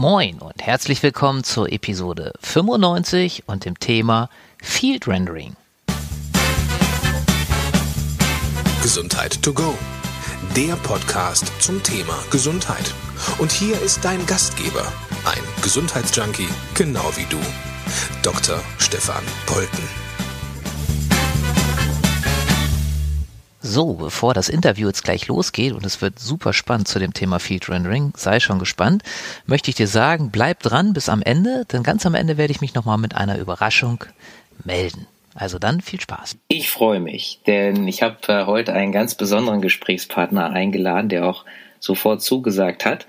Moin und herzlich willkommen zur Episode 95 und dem Thema Field Rendering. Gesundheit to go. Der Podcast zum Thema Gesundheit. Und hier ist dein Gastgeber, ein Gesundheitsjunkie, genau wie du, Dr. Stefan Polten. So, bevor das Interview jetzt gleich losgeht und es wird super spannend zu dem Thema Field Rendering, sei schon gespannt, möchte ich dir sagen, bleib dran bis am Ende, denn ganz am Ende werde ich mich nochmal mit einer Überraschung melden. Also dann viel Spaß. Ich freue mich, denn ich habe äh, heute einen ganz besonderen Gesprächspartner eingeladen, der auch sofort zugesagt hat,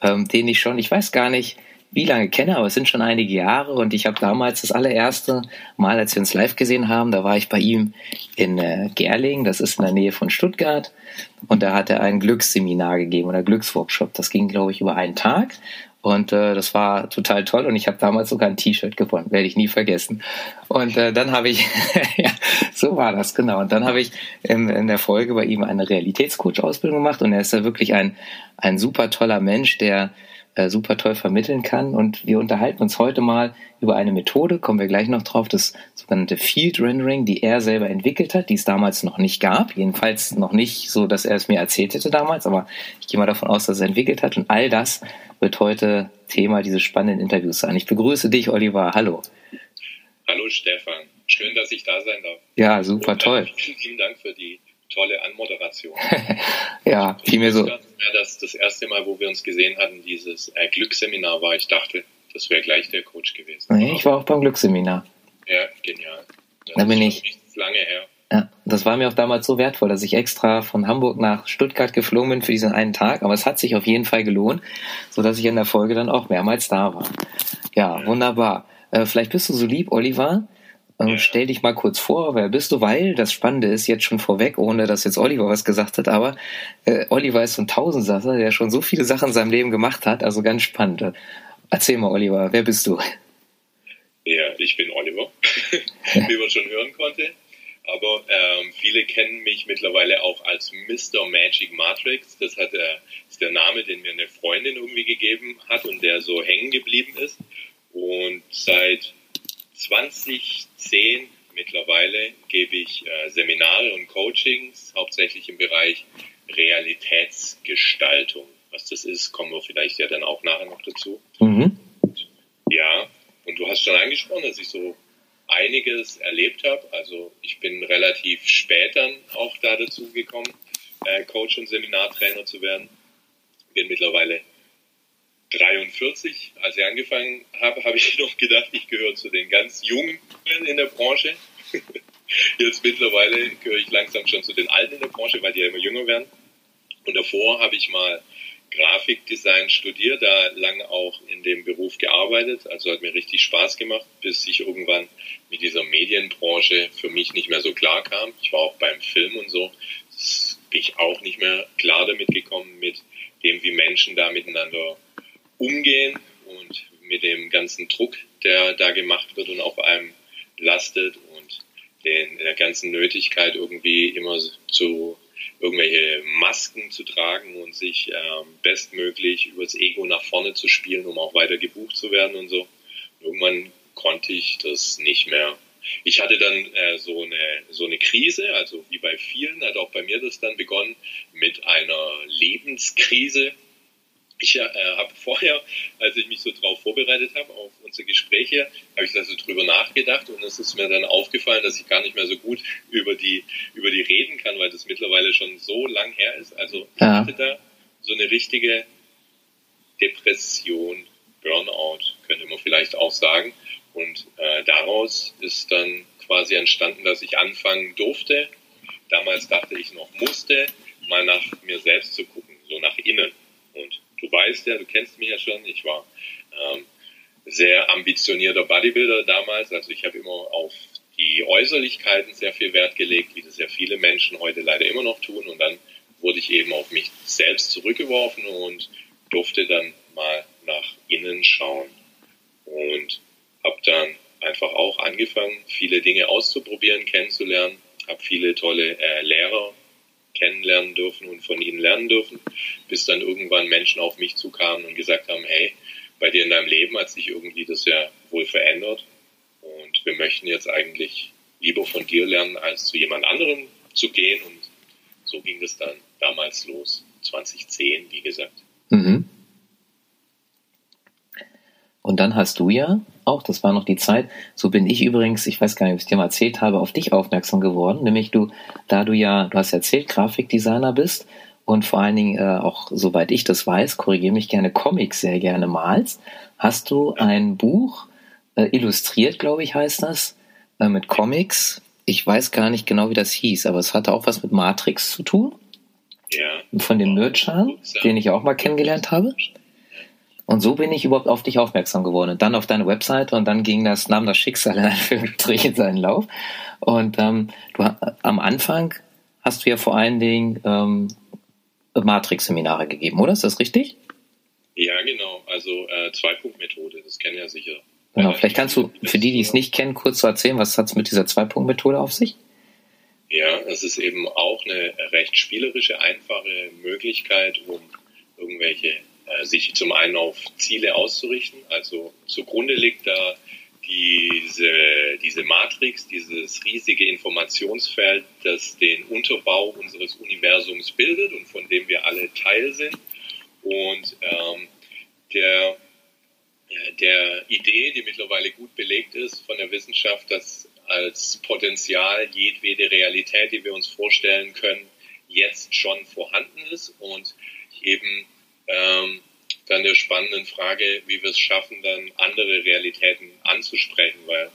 ähm, den ich schon, ich weiß gar nicht, wie lange kenne, aber es sind schon einige Jahre. Und ich habe damals das allererste Mal, als wir uns live gesehen haben, da war ich bei ihm in äh, Gerling, das ist in der Nähe von Stuttgart. Und da hat er ein Glücksseminar gegeben oder Glücksworkshop. Das ging, glaube ich, über einen Tag. Und äh, das war total toll. Und ich habe damals sogar ein T-Shirt gewonnen, werde ich nie vergessen. Und äh, dann habe ich, ja, so war das, genau. Und dann habe ich in, in der Folge bei ihm eine Realitätscoach-Ausbildung gemacht. Und er ist ja wirklich ein, ein super toller Mensch, der äh, super toll vermitteln kann. Und wir unterhalten uns heute mal über eine Methode, kommen wir gleich noch drauf, das sogenannte Field Rendering, die er selber entwickelt hat, die es damals noch nicht gab. Jedenfalls noch nicht so, dass er es mir erzählt hätte damals, aber ich gehe mal davon aus, dass er es entwickelt hat. Und all das wird heute Thema dieses spannenden Interviews sein. Ich begrüße dich, Oliver. Hallo. Hallo, Stefan. Schön, dass ich da sein darf. Ja, super Und, toll. Vielen, vielen Dank für die tolle Anmoderation. ja, vielmehr so. Das, das erste Mal, wo wir uns gesehen hatten, dieses äh, Glücksseminar war, ich dachte, das wäre gleich der Coach gewesen. Nee, ich war auch beim Glücksseminar. Ja, genial. Das da bin ich. Lange her. Ja, das war mir auch damals so wertvoll, dass ich extra von Hamburg nach Stuttgart geflogen bin für diesen einen Tag. Aber es hat sich auf jeden Fall gelohnt, sodass ich in der Folge dann auch mehrmals da war. Ja, ja. wunderbar. Äh, vielleicht bist du so lieb, Oliver, ähm, stell dich mal kurz vor, wer bist du? Weil das Spannende ist jetzt schon vorweg, ohne dass jetzt Oliver was gesagt hat, aber äh, Oliver ist so ein Tausendsasser, der schon so viele Sachen in seinem Leben gemacht hat, also ganz spannend. Erzähl mal, Oliver, wer bist du? Ja, ich bin Oliver, wie man schon hören konnte. Aber ähm, viele kennen mich mittlerweile auch als Mr. Magic Matrix. Das hat, äh, ist der Name, den mir eine Freundin irgendwie gegeben hat und der so hängen geblieben ist. Und seit 2010 mittlerweile gebe ich äh, Seminare und Coachings, hauptsächlich im Bereich Realitätsgestaltung. Was das ist, kommen wir vielleicht ja dann auch nachher noch dazu. Mhm. Und, ja, und du hast schon angesprochen, dass ich so einiges erlebt habe. Also ich bin relativ spät dann auch da dazu gekommen, äh, Coach und Seminartrainer zu werden. Bin mittlerweile 43, als ich angefangen habe, habe ich noch gedacht, ich gehöre zu den ganz Jungen in der Branche. Jetzt mittlerweile gehöre ich langsam schon zu den Alten in der Branche, weil die ja immer jünger werden. Und davor habe ich mal Grafikdesign studiert, da lange auch in dem Beruf gearbeitet. Also hat mir richtig Spaß gemacht, bis ich irgendwann mit dieser Medienbranche für mich nicht mehr so klar kam. Ich war auch beim Film und so. Das bin ich auch nicht mehr klar damit gekommen, mit dem, wie Menschen da miteinander umgehen und mit dem ganzen Druck, der da gemacht wird und auf einem lastet und den, der ganzen Nötigkeit irgendwie immer zu irgendwelche Masken zu tragen und sich ähm, bestmöglich übers Ego nach vorne zu spielen, um auch weiter gebucht zu werden und so. irgendwann konnte ich das nicht mehr. Ich hatte dann äh, so eine so eine Krise, also wie bei vielen hat auch bei mir das dann begonnen mit einer Lebenskrise, ich äh, habe vorher, als ich mich so darauf vorbereitet habe, auf unsere Gespräche, habe ich da so drüber nachgedacht und es ist mir dann aufgefallen, dass ich gar nicht mehr so gut über die, über die reden kann, weil das mittlerweile schon so lang her ist. Also ich ja. hatte da so eine richtige Depression, Burnout, könnte man vielleicht auch sagen. Und äh, daraus ist dann quasi entstanden, dass ich anfangen durfte. Damals dachte ich noch musste, mal nach mir selbst zu gucken, so nach innen. Und weißt ja, du kennst mich ja schon, ich war ähm, sehr ambitionierter Bodybuilder damals. Also ich habe immer auf die Äußerlichkeiten sehr viel Wert gelegt, wie das ja viele Menschen heute leider immer noch tun. Und dann wurde ich eben auf mich selbst zurückgeworfen und durfte dann mal nach innen schauen. Und habe dann einfach auch angefangen, viele Dinge auszuprobieren, kennenzulernen, habe viele tolle äh, Lehrer kennenlernen dürfen und von ihnen lernen dürfen, bis dann irgendwann Menschen auf mich zukamen und gesagt haben, hey, bei dir in deinem Leben hat sich irgendwie das ja wohl verändert. Und wir möchten jetzt eigentlich lieber von dir lernen, als zu jemand anderem zu gehen. Und so ging es dann damals los, 2010, wie gesagt. Mhm. Und dann hast du ja auch, das war noch die Zeit, so bin ich übrigens, ich weiß gar nicht, ob ich es dir mal erzählt habe, auf dich aufmerksam geworden, nämlich du, da du ja, du hast erzählt, Grafikdesigner bist und vor allen Dingen äh, auch, soweit ich das weiß, korrigiere mich gerne, Comics sehr gerne malst, hast du ein Buch, äh, illustriert, glaube ich, heißt das, äh, mit Comics. Ich weiß gar nicht genau, wie das hieß, aber es hatte auch was mit Matrix zu tun. Ja. Von dem Nerdschan, den ich auch mal kennengelernt habe. Und so bin ich überhaupt auf dich aufmerksam geworden. Und dann auf deine Webseite und dann ging das, nahm das Schicksal in Anführungsstrichen seinen Lauf. Und ähm, du am Anfang hast du ja vor allen Dingen ähm, Matrix-Seminare gegeben, oder? Ist das richtig? Ja, genau. Also äh, Zwei-Punkt-Methode, das kennen ja sicher. Genau, vielleicht kannst du für die, die es nicht kennen, kurz so erzählen, was hat es mit dieser Zwei-Punkt-Methode auf sich? Ja, es ist eben auch eine recht spielerische, einfache Möglichkeit, um irgendwelche äh, sich zum einen auf Ziele auszurichten. Also zugrunde liegt da diese, diese Matrix, dieses riesige Informationsfeld, das den Unterbau unseres Universums bildet und von dem wir alle Teil sind. Und ähm, der, der Idee, die mittlerweile gut belegt ist von der Wissenschaft, dass als Potenzial jedwede Realität, die wir uns vorstellen können, jetzt schon vorhanden ist und eben ähm, dann der spannenden Frage, wie wir es schaffen, dann andere Realitäten anzusprechen, weil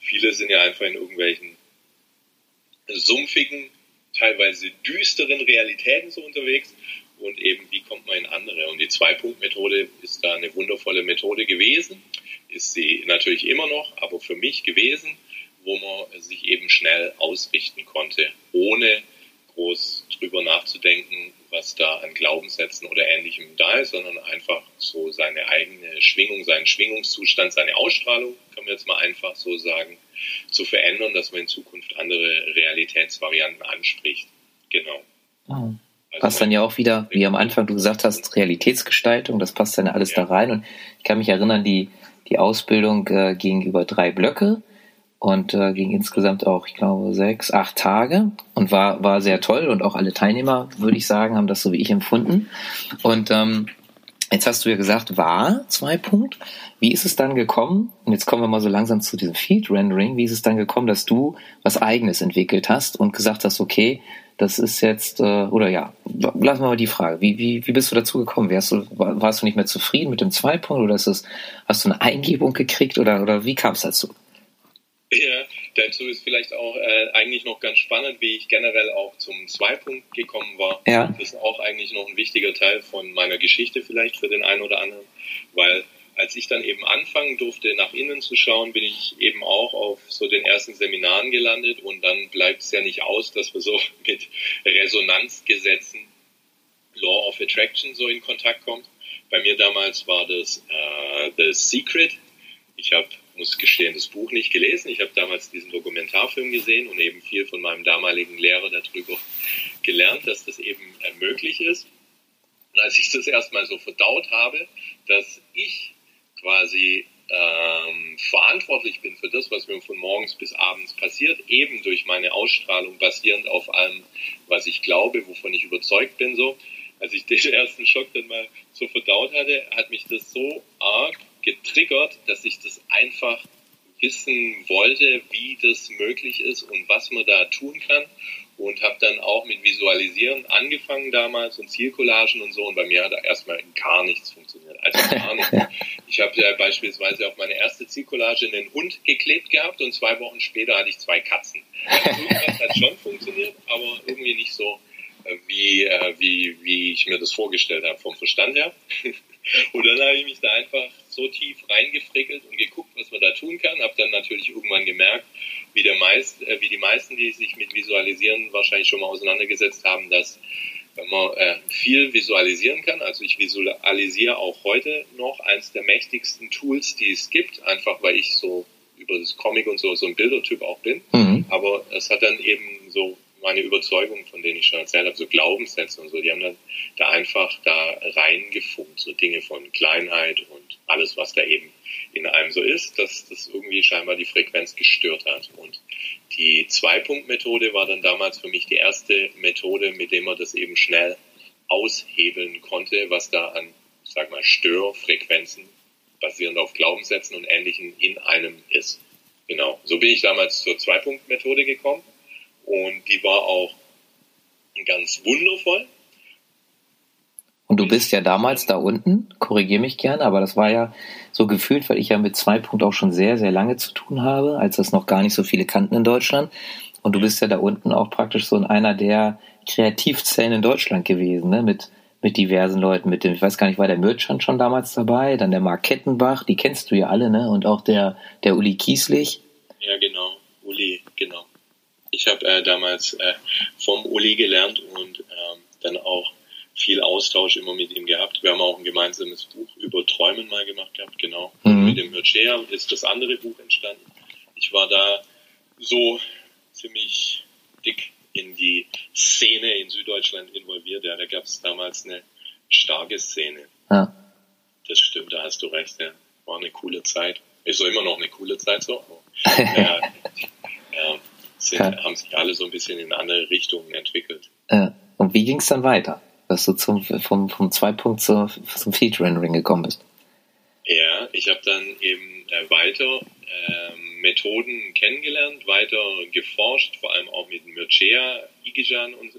viele sind ja einfach in irgendwelchen sumpfigen, teilweise düsteren Realitäten so unterwegs und eben wie kommt man in andere. Und die Zwei-Punkt-Methode ist da eine wundervolle Methode gewesen, ist sie natürlich immer noch, aber für mich gewesen, wo man sich eben schnell ausrichten konnte, ohne groß drüber nachzudenken, was da an Glaubenssätzen oder Ähnlichem da ist, sondern einfach so seine eigene Schwingung, seinen Schwingungszustand, seine Ausstrahlung, kann man jetzt mal einfach so sagen, zu verändern, dass man in Zukunft andere Realitätsvarianten anspricht. Genau. Oh. Also passt dann ja auch wieder, wie am Anfang du gesagt hast, Realitätsgestaltung, das passt dann alles ja. da rein. Und ich kann mich erinnern, die, die Ausbildung äh, ging über drei Blöcke und äh, ging insgesamt auch, ich glaube, sechs, acht Tage und war, war sehr toll und auch alle Teilnehmer, würde ich sagen, haben das so wie ich empfunden. Und ähm, jetzt hast du ja gesagt, war zwei Punkt. Wie ist es dann gekommen? Und jetzt kommen wir mal so langsam zu diesem Field Rendering. Wie ist es dann gekommen, dass du was Eigenes entwickelt hast und gesagt hast, okay, das ist jetzt, äh, oder ja, lassen wir mal die Frage. Wie, wie, wie bist du dazu gekommen? Wie hast du, warst du nicht mehr zufrieden mit dem Zwei-Punkt oder ist es, hast du eine Eingebung gekriegt oder, oder wie kam es dazu? Ja, dazu ist vielleicht auch äh, eigentlich noch ganz spannend, wie ich generell auch zum Zweipunkt gekommen war. Ja. Das ist auch eigentlich noch ein wichtiger Teil von meiner Geschichte vielleicht für den einen oder anderen, weil als ich dann eben anfangen durfte, nach innen zu schauen, bin ich eben auch auf so den ersten Seminaren gelandet und dann bleibt es ja nicht aus, dass wir so mit Resonanzgesetzen, Law of Attraction so in Kontakt kommen. Bei mir damals war das äh, The Secret. Ich habe muss gestehen, das Buch nicht gelesen. Ich habe damals diesen Dokumentarfilm gesehen und eben viel von meinem damaligen Lehrer darüber gelernt, dass das eben äh, möglich ist. Und als ich das erstmal so verdaut habe, dass ich quasi ähm, verantwortlich bin für das, was mir von morgens bis abends passiert, eben durch meine Ausstrahlung basierend auf allem, was ich glaube, wovon ich überzeugt bin, so. Als ich den ersten Schock dann mal so verdaut hatte, hat mich das so arg getriggert, dass ich das einfach wissen wollte, wie das möglich ist und was man da tun kann. Und habe dann auch mit Visualisieren angefangen damals und Zielcollagen und so. Und bei mir hat da erstmal gar nichts funktioniert. Also gar nicht. Ich habe ja beispielsweise auf meine erste Zielcollage einen Hund geklebt gehabt und zwei Wochen später hatte ich zwei Katzen. Also irgendwas hat schon funktioniert, aber irgendwie nicht so, äh, wie, äh, wie, wie ich mir das vorgestellt habe vom Verstand her. Und dann habe ich mich da einfach so tief reingefrickelt und geguckt, was man da tun kann. Habe dann natürlich irgendwann gemerkt, wie, der meist, äh, wie die meisten, die sich mit Visualisieren wahrscheinlich schon mal auseinandergesetzt haben, dass man äh, viel visualisieren kann. Also ich visualisiere auch heute noch eins der mächtigsten Tools, die es gibt, einfach weil ich so über das Comic und so so ein Bildertyp auch bin. Mhm. Aber es hat dann eben so meine Überzeugungen, von denen ich schon erzählt habe, so Glaubenssätze und so, die haben dann da einfach da reingefunkt, so Dinge von Kleinheit und alles, was da eben in einem so ist, dass das irgendwie scheinbar die Frequenz gestört hat. Und die Zwei-Punkt-Methode war dann damals für mich die erste Methode, mit der man das eben schnell aushebeln konnte, was da an, sag mal, Störfrequenzen basierend auf Glaubenssätzen und Ähnlichem in einem ist. Genau. So bin ich damals zur Zwei-Punkt-Methode gekommen und die war auch ganz wundervoll. Und du bist ja damals da unten, korrigier mich gerne, aber das war ja so gefühlt, weil ich ja mit zwei Punkt auch schon sehr, sehr lange zu tun habe, als das noch gar nicht so viele kannten in Deutschland. Und du bist ja da unten auch praktisch so in einer der Kreativzellen in Deutschland gewesen, ne? mit, mit diversen Leuten, mit dem, ich weiß gar nicht, war der Mürtschand schon damals dabei, dann der Mark Kettenbach, die kennst du ja alle, ne? Und auch der, der Uli Kieslich. Ja, genau, Uli, genau. Ich habe äh, damals äh, vom Uli gelernt und ähm, dann auch viel Austausch immer mit ihm gehabt. Wir haben auch ein gemeinsames Buch über Träumen mal gemacht gehabt, genau. Mhm. Mit dem Mürcher ist das andere Buch entstanden. Ich war da so ziemlich dick in die Szene in Süddeutschland involviert. Ja, da gab es damals eine starke Szene. Ja. Das stimmt, da hast du recht. Ja. War eine coole Zeit. Ist so immer noch eine coole Zeit so. ja, ja, sind, ja. haben sich alle so ein bisschen in andere Richtungen entwickelt. Ja. Und wie ging es dann weiter, dass du zum, vom, vom Zwei-Punkt zum, zum Feed-Rendering gekommen bist? Ja, ich habe dann eben äh, weiter ähm, Methoden kennengelernt, weiter geforscht, vor allem auch mit Mircea Igijan und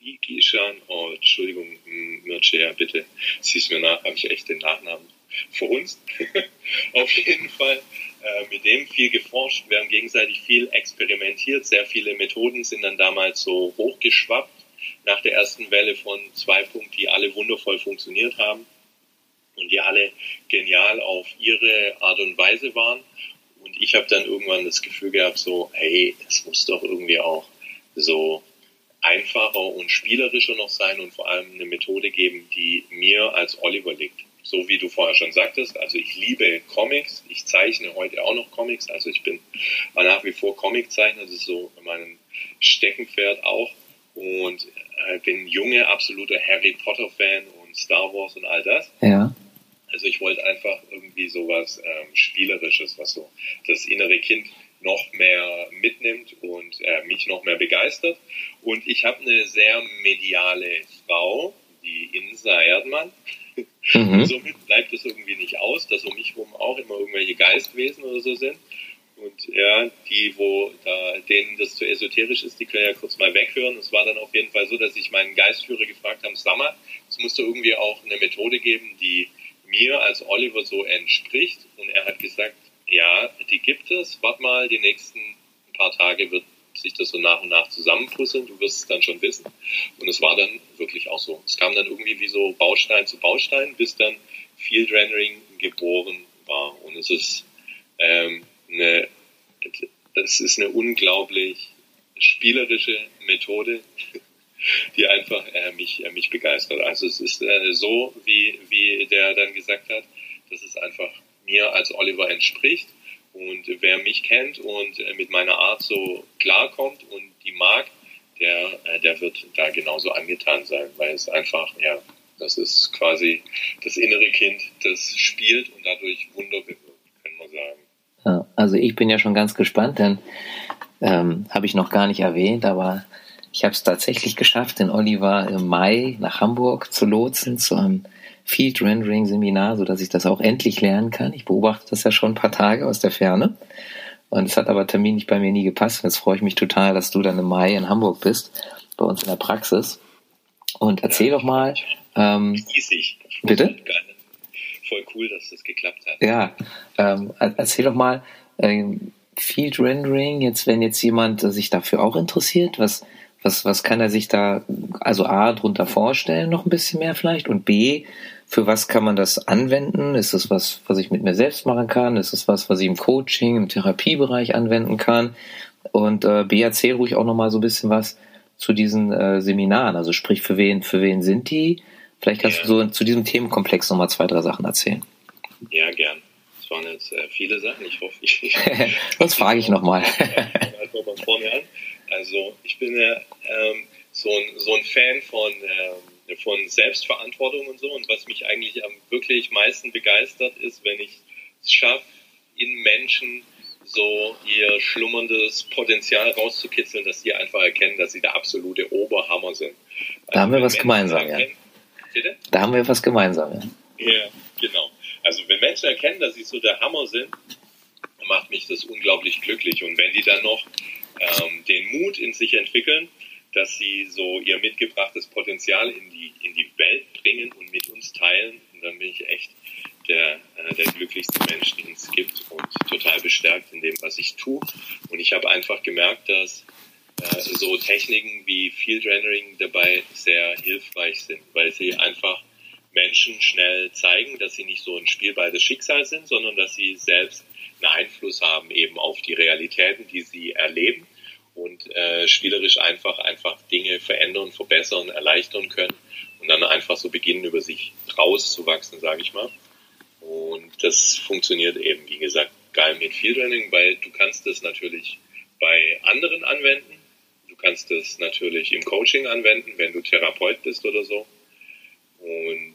Igijan, oh, Entschuldigung, Mircea, bitte, siehst mir nach, habe ich echt den Nachnamen verhunzt. Auf jeden Fall äh, mit dem viel geforscht, wir haben gegenseitig viel experimentiert, sehr viele Methoden sind dann damals so hochgeschwappt nach der ersten Welle von zwei Punkten, die alle wundervoll funktioniert haben und die alle genial auf ihre Art und Weise waren. Und ich habe dann irgendwann das Gefühl gehabt, so, hey, es muss doch irgendwie auch so einfacher und spielerischer noch sein und vor allem eine Methode geben, die mir als Oliver liegt. So wie du vorher schon sagtest, also ich liebe Comics, ich zeichne heute auch noch Comics, also ich bin nach wie vor Comiczeichner, das ist so mein Steckenpferd auch und äh, bin junge, absoluter Harry Potter Fan und Star Wars und all das. Ja. Also ich wollte einfach irgendwie sowas ähm, Spielerisches, was so das innere Kind noch mehr mitnimmt und äh, mich noch mehr begeistert. Und ich habe eine sehr mediale Frau, die Insa Erdmann. Mhm. Somit bleibt es irgendwie nicht aus, dass um mich herum auch immer irgendwelche Geistwesen oder so sind. Und ja, die, wo da, denen das zu esoterisch ist, die können ja kurz mal weghören. Es war dann auf jeden Fall so, dass ich meinen Geistführer gefragt habe, mal, es musste irgendwie auch eine Methode geben, die mir als Oliver so entspricht. Und er hat gesagt, ja, die gibt es. Warte mal, die nächsten paar Tage wird sich das so nach und nach zusammenpuzzeln. Du wirst es dann schon wissen. Und es war dann wirklich auch so. Es kam dann irgendwie wie so Baustein zu Baustein, bis dann Field Rendering geboren war. Und es ist ähm, eine, es ist eine unglaublich spielerische Methode, die einfach äh, mich, äh, mich begeistert. Also es ist äh, so, wie, wie der dann gesagt hat, dass es einfach mir als Oliver entspricht. Und wer mich kennt und äh, mit meiner Art so klarkommt und die mag, der, äh, der wird da genauso angetan sein, weil es einfach, ja, das ist quasi das innere Kind, das spielt und dadurch Wunder bewirkt, können wir sagen. Also ich bin ja schon ganz gespannt, denn ähm, habe ich noch gar nicht erwähnt, aber ich habe es tatsächlich geschafft, den Oliver im Mai nach Hamburg zu lotsen zu einem Field Rendering Seminar, so dass ich das auch endlich lernen kann. Ich beobachte das ja schon ein paar Tage aus der Ferne. Und es hat aber terminlich bei mir nie gepasst. Jetzt freue ich mich total, dass du dann im Mai in Hamburg bist, bei uns in der Praxis. Und erzähl ja, doch mal. Ähm. Bitte? Voll cool, dass das geklappt hat. Ja, ähm, erzähl doch mal ähm, Field Rendering. Jetzt, wenn jetzt jemand sich dafür auch interessiert, was was, was kann er sich da, also A, drunter vorstellen, noch ein bisschen mehr vielleicht? Und B, für was kann man das anwenden? Ist es was, was ich mit mir selbst machen kann? Ist es was, was ich im Coaching, im Therapiebereich anwenden kann? Und äh, B, erzähl ruhig auch noch mal so ein bisschen was zu diesen äh, Seminaren. Also sprich, für wen, für wen sind die? Vielleicht kannst ja. du so zu diesem Themenkomplex noch mal zwei, drei Sachen erzählen. Ja, gern. waren jetzt äh, viele Sachen. Ich hoffe, ich. das frage ich nochmal. nochmal an. Also, ich bin ja ähm, so, ein, so ein Fan von, ähm, von Selbstverantwortung und so. Und was mich eigentlich am wirklich meisten begeistert ist, wenn ich es schaffe, in Menschen so ihr schlummerndes Potenzial rauszukitzeln, dass sie einfach erkennen, dass sie der absolute Oberhammer sind. Also da haben wir was Menschen gemeinsam, ja. Bitte? Da haben wir was gemeinsam, ja. Ja, genau. Also wenn Menschen erkennen, dass sie so der Hammer sind, macht mich das unglaublich glücklich. Und wenn die dann noch ähm, den Mut in sich entwickeln, dass sie so ihr mitgebrachtes Potenzial in die, in die Welt bringen und mit uns teilen, dann bin ich echt der, äh, der glücklichste Mensch, den es gibt und total bestärkt in dem, was ich tue. Und ich habe einfach gemerkt, dass äh, so Techniken wie Field Rendering dabei sehr hilfreich sind, weil sie einfach Menschen schnell zeigen, dass sie nicht so ein Spielball des Schicksals sind, sondern dass sie selbst einen Einfluss haben eben auf die Realitäten, die sie erleben und äh, spielerisch einfach einfach Dinge verändern, verbessern, erleichtern können und dann einfach so beginnen über sich rauszuwachsen, sage ich mal. Und das funktioniert eben, wie gesagt, geil mit Field Learning, weil du kannst das natürlich bei anderen anwenden. Du kannst das natürlich im Coaching anwenden, wenn du Therapeut bist oder so. Und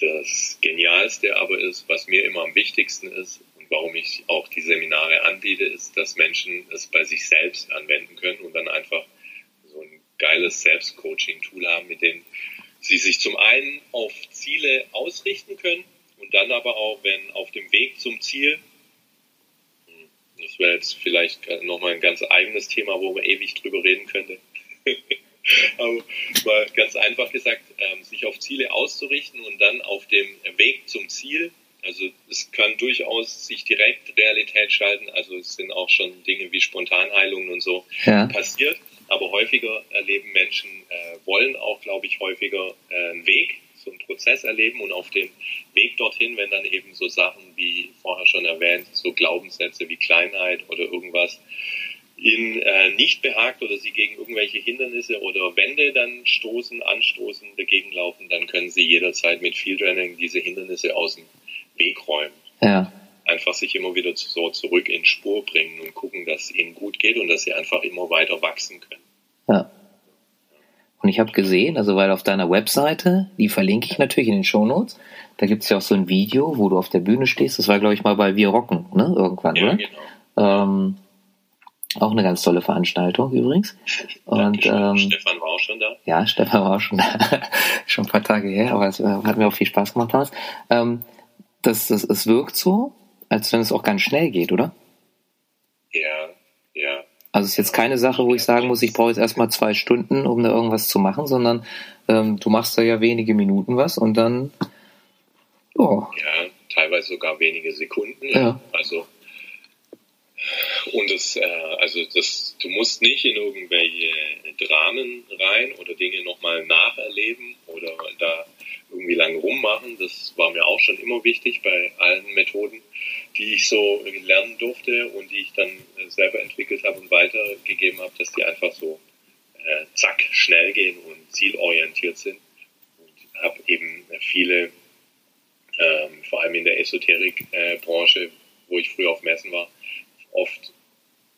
das Genialste aber ist, was mir immer am wichtigsten ist warum ich auch die Seminare anbiete, ist, dass Menschen es bei sich selbst anwenden können und dann einfach so ein geiles Selbstcoaching-Tool haben, mit dem sie sich zum einen auf Ziele ausrichten können und dann aber auch, wenn auf dem Weg zum Ziel, das wäre jetzt vielleicht nochmal ein ganz eigenes Thema, wo man ewig drüber reden könnte. aber mal ganz einfach gesagt, ähm, sich auf Ziele auszurichten und dann auf dem Weg zum Ziel, also es kann durchaus sich direkt Realität schalten, also es sind auch schon Dinge wie Spontanheilungen und so ja. passiert, aber häufiger erleben Menschen, äh, wollen auch, glaube ich, häufiger äh, einen Weg so einen Prozess erleben und auf dem Weg dorthin, wenn dann eben so Sachen wie vorher schon erwähnt, so Glaubenssätze wie Kleinheit oder irgendwas ihnen äh, nicht behagt oder sie gegen irgendwelche Hindernisse oder Wände dann stoßen, anstoßen, dagegen laufen, dann können sie jederzeit mit Field Running diese Hindernisse aus dem Weg räumen. Ja. Einfach sich immer wieder so zurück in Spur bringen und gucken, dass es ihnen gut geht und dass sie einfach immer weiter wachsen können. Ja. Und ich habe gesehen, also weil auf deiner Webseite, die verlinke ich natürlich in den Shownotes, da gibt es ja auch so ein Video, wo du auf der Bühne stehst. Das war, glaube ich, mal bei Wir Rocken, ne? Irgendwann, ja, oder? Genau. Ähm, auch eine ganz tolle Veranstaltung übrigens. Und ähm, Stefan war auch schon da. Ja, Stefan war auch schon da. schon ein paar Tage her, aber es äh, hat mir auch viel Spaß gemacht damals. Ähm, das, das, es wirkt so, als wenn es auch ganz schnell geht, oder? Ja, ja. Also es ist jetzt keine Sache, wo ich sagen muss, ich brauche jetzt erstmal zwei Stunden, um da irgendwas zu machen, sondern ähm, du machst da ja wenige Minuten was und dann. Oh. Ja, teilweise sogar wenige Sekunden. Ja. ja. Also und das, äh, also das, du musst nicht in irgendwelche Dramen rein oder Dinge nochmal nacherleben oder da irgendwie lange rummachen. Das war mir auch schon immer wichtig bei allen Methoden die ich so lernen durfte und die ich dann äh, selber entwickelt habe und weitergegeben habe, dass die einfach so äh, zack, schnell gehen und zielorientiert sind. Und habe eben viele, ähm, vor allem in der Esoterik-Branche, äh, wo ich früher auf Messen war, oft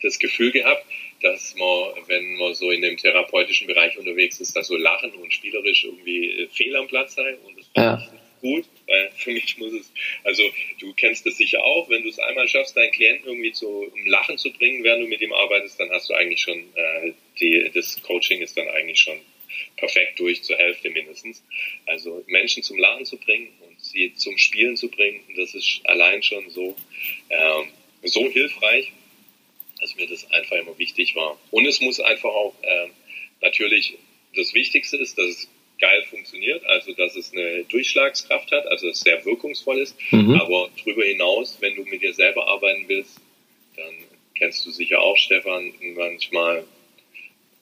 das Gefühl gehabt, dass man, wenn man so in dem therapeutischen Bereich unterwegs ist, dass so lachen und spielerisch irgendwie äh, fehl am Platz sei. Und das ja. gut, weil für mich muss es, also du kennst das sicher auch, wenn du es einmal schaffst, deinen Klienten irgendwie zu um Lachen zu bringen, während du mit ihm arbeitest, dann hast du eigentlich schon, äh, die, das Coaching ist dann eigentlich schon perfekt durch, zur Hälfte mindestens. Also Menschen zum Lachen zu bringen und sie zum Spielen zu bringen, das ist allein schon so, ähm, so hilfreich, dass mir das einfach immer wichtig war. Und es muss einfach auch äh, natürlich das Wichtigste ist, dass es geil funktioniert, also dass es eine Durchschlagskraft hat, also es sehr wirkungsvoll ist. Mhm. Aber darüber hinaus, wenn du mit dir selber arbeiten willst, dann kennst du sicher auch, Stefan, manchmal,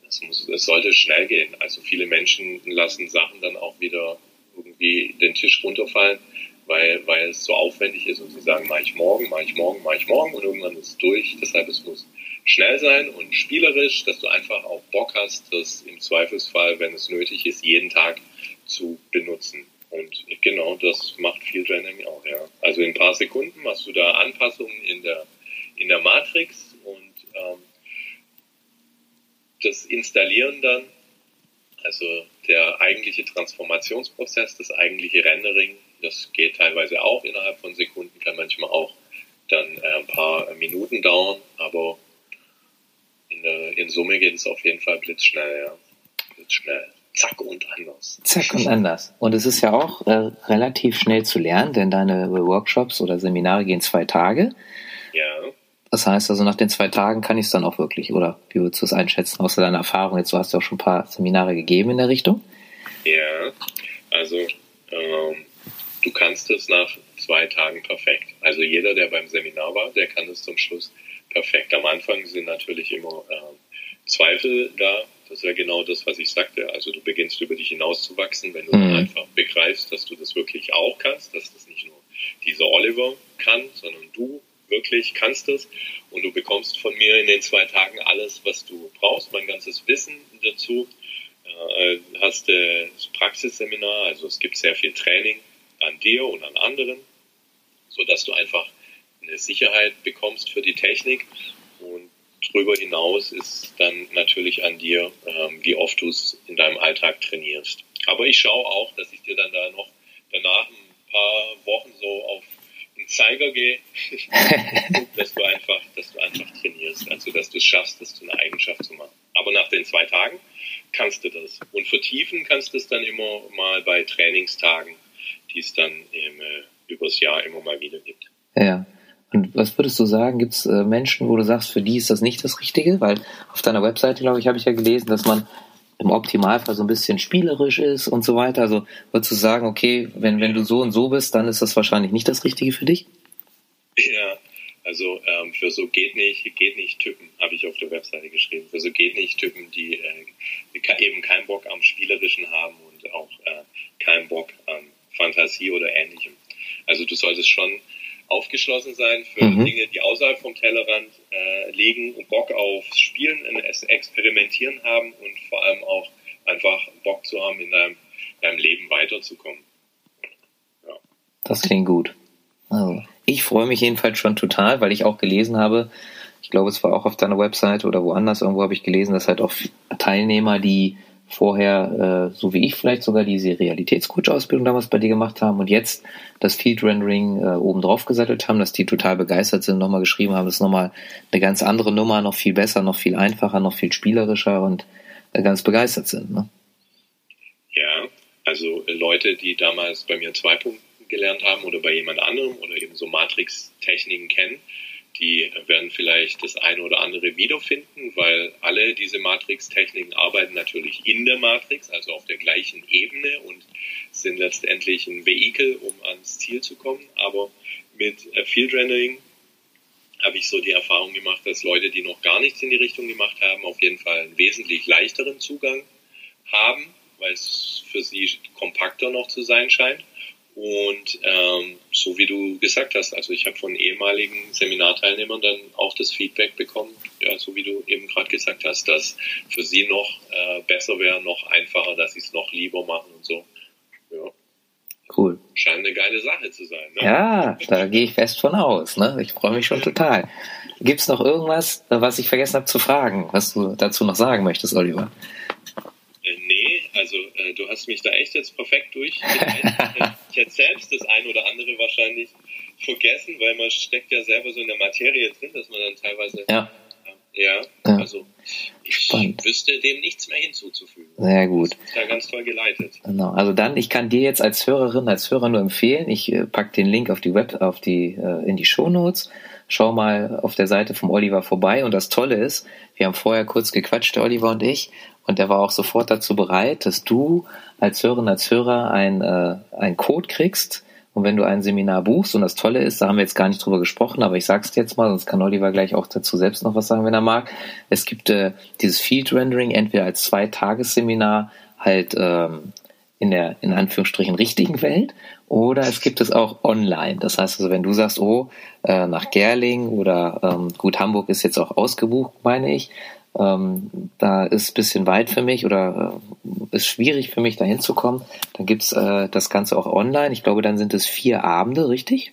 es, muss, es sollte schnell gehen. Also viele Menschen lassen Sachen dann auch wieder irgendwie den Tisch runterfallen, weil, weil es so aufwendig ist und sie sagen, mache ich morgen, mache ich morgen, mache ich morgen und irgendwann ist es durch. Deshalb es muss schnell sein und spielerisch, dass du einfach auch Bock hast, das im Zweifelsfall, wenn es nötig ist, jeden Tag zu benutzen. Und genau das macht Field Rendering auch, ja. Also in ein paar Sekunden machst du da Anpassungen in der, in der Matrix und ähm, das Installieren dann, also der eigentliche Transformationsprozess, das eigentliche Rendering, das geht teilweise auch innerhalb von Sekunden, kann manchmal auch dann äh, ein paar Minuten dauern, aber in, der, in Summe geht es auf jeden Fall blitzschnell, ja. Blitzschnell. Zack und anders. Zack und anders. Und es ist ja auch äh, relativ schnell zu lernen, denn deine Workshops oder Seminare gehen zwei Tage. Ja. Das heißt also, nach den zwei Tagen kann ich es dann auch wirklich, oder wie würdest du es einschätzen, außer deiner Erfahrung? Jetzt, du hast ja auch schon ein paar Seminare gegeben in der Richtung. Ja, also ähm, du kannst es nach zwei Tagen perfekt. Also jeder, der beim Seminar war, der kann es zum Schluss perfekt. Am Anfang sind natürlich immer äh, Zweifel da. Das ist ja genau das, was ich sagte. Also du beginnst über dich hinauszuwachsen, wenn du mhm. einfach begreifst, dass du das wirklich auch kannst, dass das nicht nur dieser Oliver kann, sondern du wirklich kannst es und du bekommst von mir in den zwei Tagen alles, was du brauchst, mein ganzes Wissen dazu. Äh, hast äh, das Praxisseminar, also es gibt sehr viel Training an dir und an anderen, so dass du einfach eine Sicherheit bekommst für die Technik und darüber hinaus ist dann natürlich an dir, ähm, wie oft du es in deinem Alltag trainierst. Aber ich schaue auch, dass ich dir dann da noch danach ein paar Wochen so auf den Zeiger gehe, dass du einfach, dass du einfach trainierst, also dass du es schaffst, das zu einer Eigenschaft zu machen. Aber nach den zwei Tagen kannst du das. Und vertiefen kannst du es dann immer mal bei Trainingstagen, die es dann im, äh, übers Jahr immer mal wieder gibt. Ja. Und was würdest du sagen, gibt es äh, Menschen, wo du sagst, für die ist das nicht das Richtige? Weil auf deiner Webseite, glaube ich, habe ich ja gelesen, dass man im Optimalfall so ein bisschen spielerisch ist und so weiter. Also würdest du sagen, okay, wenn, wenn du so und so bist, dann ist das wahrscheinlich nicht das Richtige für dich? Ja, also ähm, für so geht nicht, geht nicht Typen, habe ich auf der Webseite geschrieben. Für so geht nicht Typen, die äh, eben keinen Bock am Spielerischen haben und auch äh, keinen Bock an Fantasie oder ähnlichem. Also du solltest schon aufgeschlossen sein für mhm. Dinge, die außerhalb vom Tellerrand äh, liegen und Bock auf Spielen, Experimentieren haben und vor allem auch einfach Bock zu haben, in deinem, deinem Leben weiterzukommen. Ja. Das klingt gut. Also, ich freue mich jedenfalls schon total, weil ich auch gelesen habe, ich glaube, es war auch auf deiner Website oder woanders irgendwo habe ich gelesen, dass halt auch Teilnehmer, die vorher, äh, so wie ich vielleicht sogar diese Realitätscoach-Ausbildung damals bei dir gemacht haben und jetzt das Field Rendering äh, oben drauf gesattelt haben, dass die total begeistert sind, nochmal geschrieben haben, das ist nochmal eine ganz andere Nummer, noch viel besser, noch viel einfacher, noch viel spielerischer und äh, ganz begeistert sind. Ne? Ja, also äh, Leute, die damals bei mir zwei Punkte gelernt haben oder bei jemand anderem oder eben so Matrix-Techniken kennen, die werden vielleicht das eine oder andere wiederfinden, weil alle diese Matrix-Techniken arbeiten natürlich in der Matrix, also auf der gleichen Ebene und sind letztendlich ein Vehikel, um ans Ziel zu kommen. Aber mit äh, Field Rendering habe ich so die Erfahrung gemacht, dass Leute, die noch gar nichts in die Richtung gemacht haben, auf jeden Fall einen wesentlich leichteren Zugang haben, weil es für sie kompakter noch zu sein scheint. Und ähm, so wie du gesagt hast, also ich habe von ehemaligen Seminarteilnehmern dann auch das Feedback bekommen, ja, so wie du eben gerade gesagt hast, dass für sie noch äh, besser wäre, noch einfacher, dass sie es noch lieber machen und so. Ja. Cool. Scheint eine geile Sache zu sein. Ne? Ja, da gehe ich fest von aus. Ne? Ich freue mich schon total. Gibt es noch irgendwas, was ich vergessen habe zu fragen, was du dazu noch sagen möchtest, Oliver? Also äh, du hast mich da echt jetzt perfekt durch. ich hätte selbst das ein oder andere wahrscheinlich vergessen, weil man steckt ja selber so in der Materie drin, dass man dann teilweise ja. Ja, ja, also ich Spannend. wüsste dem nichts mehr hinzuzufügen. Sehr gut. Das ist ja ganz toll geleitet. Genau. Also dann, ich kann dir jetzt als Hörerin, als Hörer nur empfehlen, ich äh, pack den Link auf die Web, auf die, äh, in die Show Notes. Schau mal auf der Seite vom Oliver vorbei. Und das Tolle ist, wir haben vorher kurz gequatscht, der Oliver und ich, und er war auch sofort dazu bereit, dass du als Hörerin, als Hörer ein, äh, ein Code kriegst. Und wenn du ein Seminar buchst, und das Tolle ist, da haben wir jetzt gar nicht drüber gesprochen, aber ich sag's dir jetzt mal, sonst kann Oliver gleich auch dazu selbst noch was sagen, wenn er mag. Es gibt äh, dieses Field Rendering entweder als Zwei-Tages-Seminar halt ähm, in der in Anführungsstrichen richtigen Welt oder es gibt es auch online. Das heißt also, wenn du sagst, oh, äh, nach Gerling oder ähm, gut, Hamburg ist jetzt auch ausgebucht, meine ich, ähm, da ist bisschen weit für mich oder äh, ist schwierig für mich, da hinzukommen, dann gibt's äh, das Ganze auch online. Ich glaube, dann sind es vier Abende, richtig?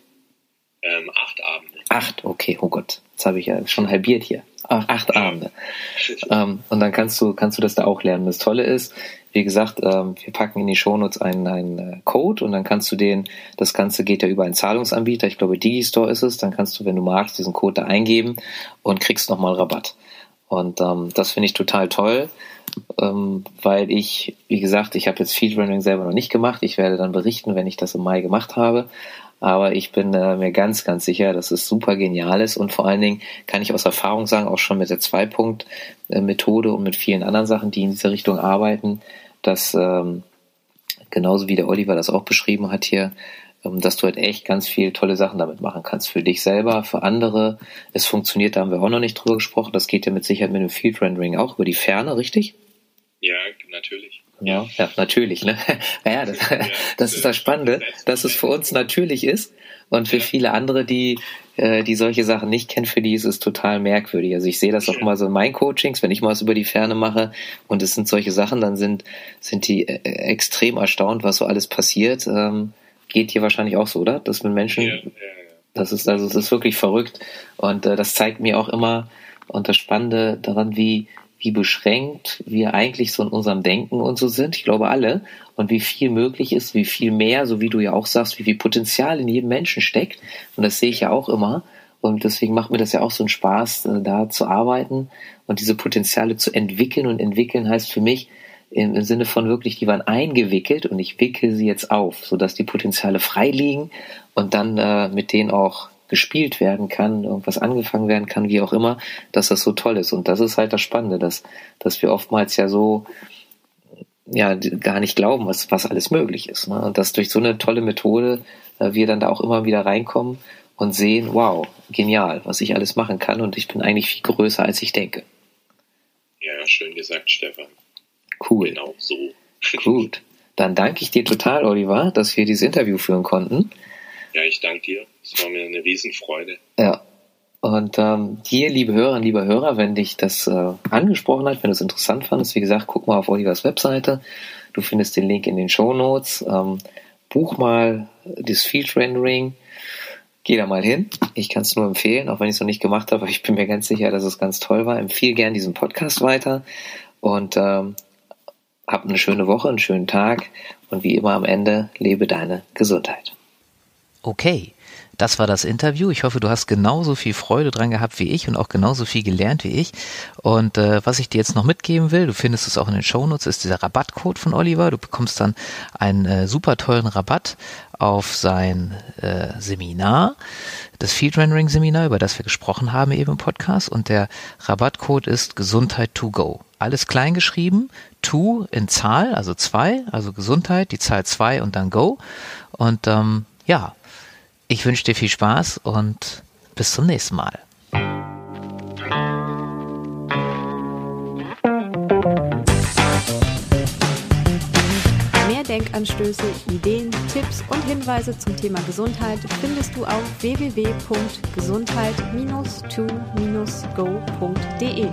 Ähm, acht Abende. Acht, okay, oh Gott, jetzt habe ich ja schon halbiert hier. Ach, acht Abende. ähm, und dann kannst du, kannst du das da auch lernen. Das Tolle ist, wie gesagt, ähm, wir packen in die Shownotes einen, einen äh, Code und dann kannst du den, das Ganze geht ja über einen Zahlungsanbieter, ich glaube Digistore ist es, dann kannst du, wenn du magst, diesen Code da eingeben und kriegst nochmal Rabatt. Und ähm, das finde ich total toll, ähm, weil ich, wie gesagt, ich habe jetzt Feed Rendering selber noch nicht gemacht. Ich werde dann berichten, wenn ich das im Mai gemacht habe. Aber ich bin äh, mir ganz, ganz sicher, dass es super genial ist und vor allen Dingen kann ich aus Erfahrung sagen, auch schon mit der Zwei-Punkt-Methode und mit vielen anderen Sachen, die in dieser Richtung arbeiten, dass ähm, genauso wie der Oliver das auch beschrieben hat hier, dass du halt echt ganz viel tolle Sachen damit machen kannst. Für dich selber, für andere. Es funktioniert, da haben wir auch noch nicht drüber gesprochen. Das geht ja mit Sicherheit mit dem Field Rendering auch über die Ferne, richtig? Ja, natürlich. Ja, ja, natürlich. Ne? Ja, das, das ist das Spannende, dass es für uns natürlich ist und für viele andere, die äh, die solche Sachen nicht kennen, für die ist es total merkwürdig. Also ich sehe das auch immer so in meinen Coachings, wenn ich mal was über die Ferne mache und es sind solche Sachen, dann sind sind die äh, extrem erstaunt, was so alles passiert. Ähm, geht hier wahrscheinlich auch so, oder? Dass mit Menschen, ja, ja, ja. das ist also es ist wirklich verrückt und äh, das zeigt mir auch immer und das Spannende daran, wie wie beschränkt wir eigentlich so in unserem Denken und so sind. Ich glaube alle. Und wie viel möglich ist, wie viel mehr, so wie du ja auch sagst, wie viel Potenzial in jedem Menschen steckt. Und das sehe ich ja auch immer. Und deswegen macht mir das ja auch so einen Spaß, äh, da zu arbeiten und diese Potenziale zu entwickeln. Und entwickeln heißt für mich im, Sinne von wirklich, die waren eingewickelt und ich wickel sie jetzt auf, sodass die Potenziale frei liegen und dann äh, mit denen auch gespielt werden kann, irgendwas angefangen werden kann, wie auch immer, dass das so toll ist. Und das ist halt das Spannende, dass, dass wir oftmals ja so ja gar nicht glauben, was, was alles möglich ist. Ne? Und dass durch so eine tolle Methode äh, wir dann da auch immer wieder reinkommen und sehen, wow, genial, was ich alles machen kann und ich bin eigentlich viel größer, als ich denke. Ja, schön gesagt, Stefan. Cool. Genau so. Gut. Dann danke ich dir total, Oliver, dass wir dieses Interview führen konnten. Ja, ich danke dir. Es war mir eine Riesenfreude. Ja. Und ähm, dir, liebe Hörerinnen, liebe Hörer, wenn dich das äh, angesprochen hat, wenn du es interessant fandest, wie gesagt, guck mal auf Olivers Webseite. Du findest den Link in den Show Notes. Ähm, buch mal das Field Rendering. Geh da mal hin. Ich kann es nur empfehlen, auch wenn ich es noch nicht gemacht habe, aber ich bin mir ganz sicher, dass es ganz toll war. Empfehle gern diesen Podcast weiter und ähm, hab eine schöne Woche, einen schönen Tag und wie immer am Ende lebe deine Gesundheit. Okay, das war das Interview. Ich hoffe, du hast genauso viel Freude dran gehabt wie ich und auch genauso viel gelernt wie ich. Und äh, was ich dir jetzt noch mitgeben will, du findest es auch in den Shownotes, ist dieser Rabattcode von Oliver. Du bekommst dann einen äh, super tollen Rabatt auf sein äh, Seminar, das Field Rendering Seminar, über das wir gesprochen haben eben im Podcast. Und der Rabattcode ist Gesundheit to go. Alles klein geschrieben, to in Zahl, also zwei, also Gesundheit, die Zahl zwei und dann go. Und ähm, ja, ich wünsche dir viel Spaß und bis zum nächsten Mal. Mehr Denkanstöße, Ideen, Tipps und Hinweise zum Thema Gesundheit findest du auf www.gesundheit-to-go.de.